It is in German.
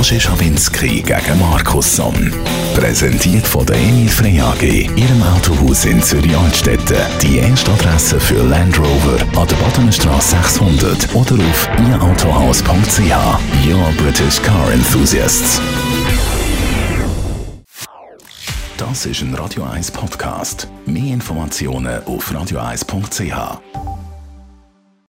Roger Schawinski gegen Markus Somm. Präsentiert von der Emil Frey AG, Ihrem Autohaus in Zürich-Altstetten. Die erste Adresse für Land Rover an der Bodenstraße 600 oder auf ihrautohaus.ch. Your British Car Enthusiasts. Das ist ein Radio 1 Podcast. Mehr Informationen auf radio1.ch.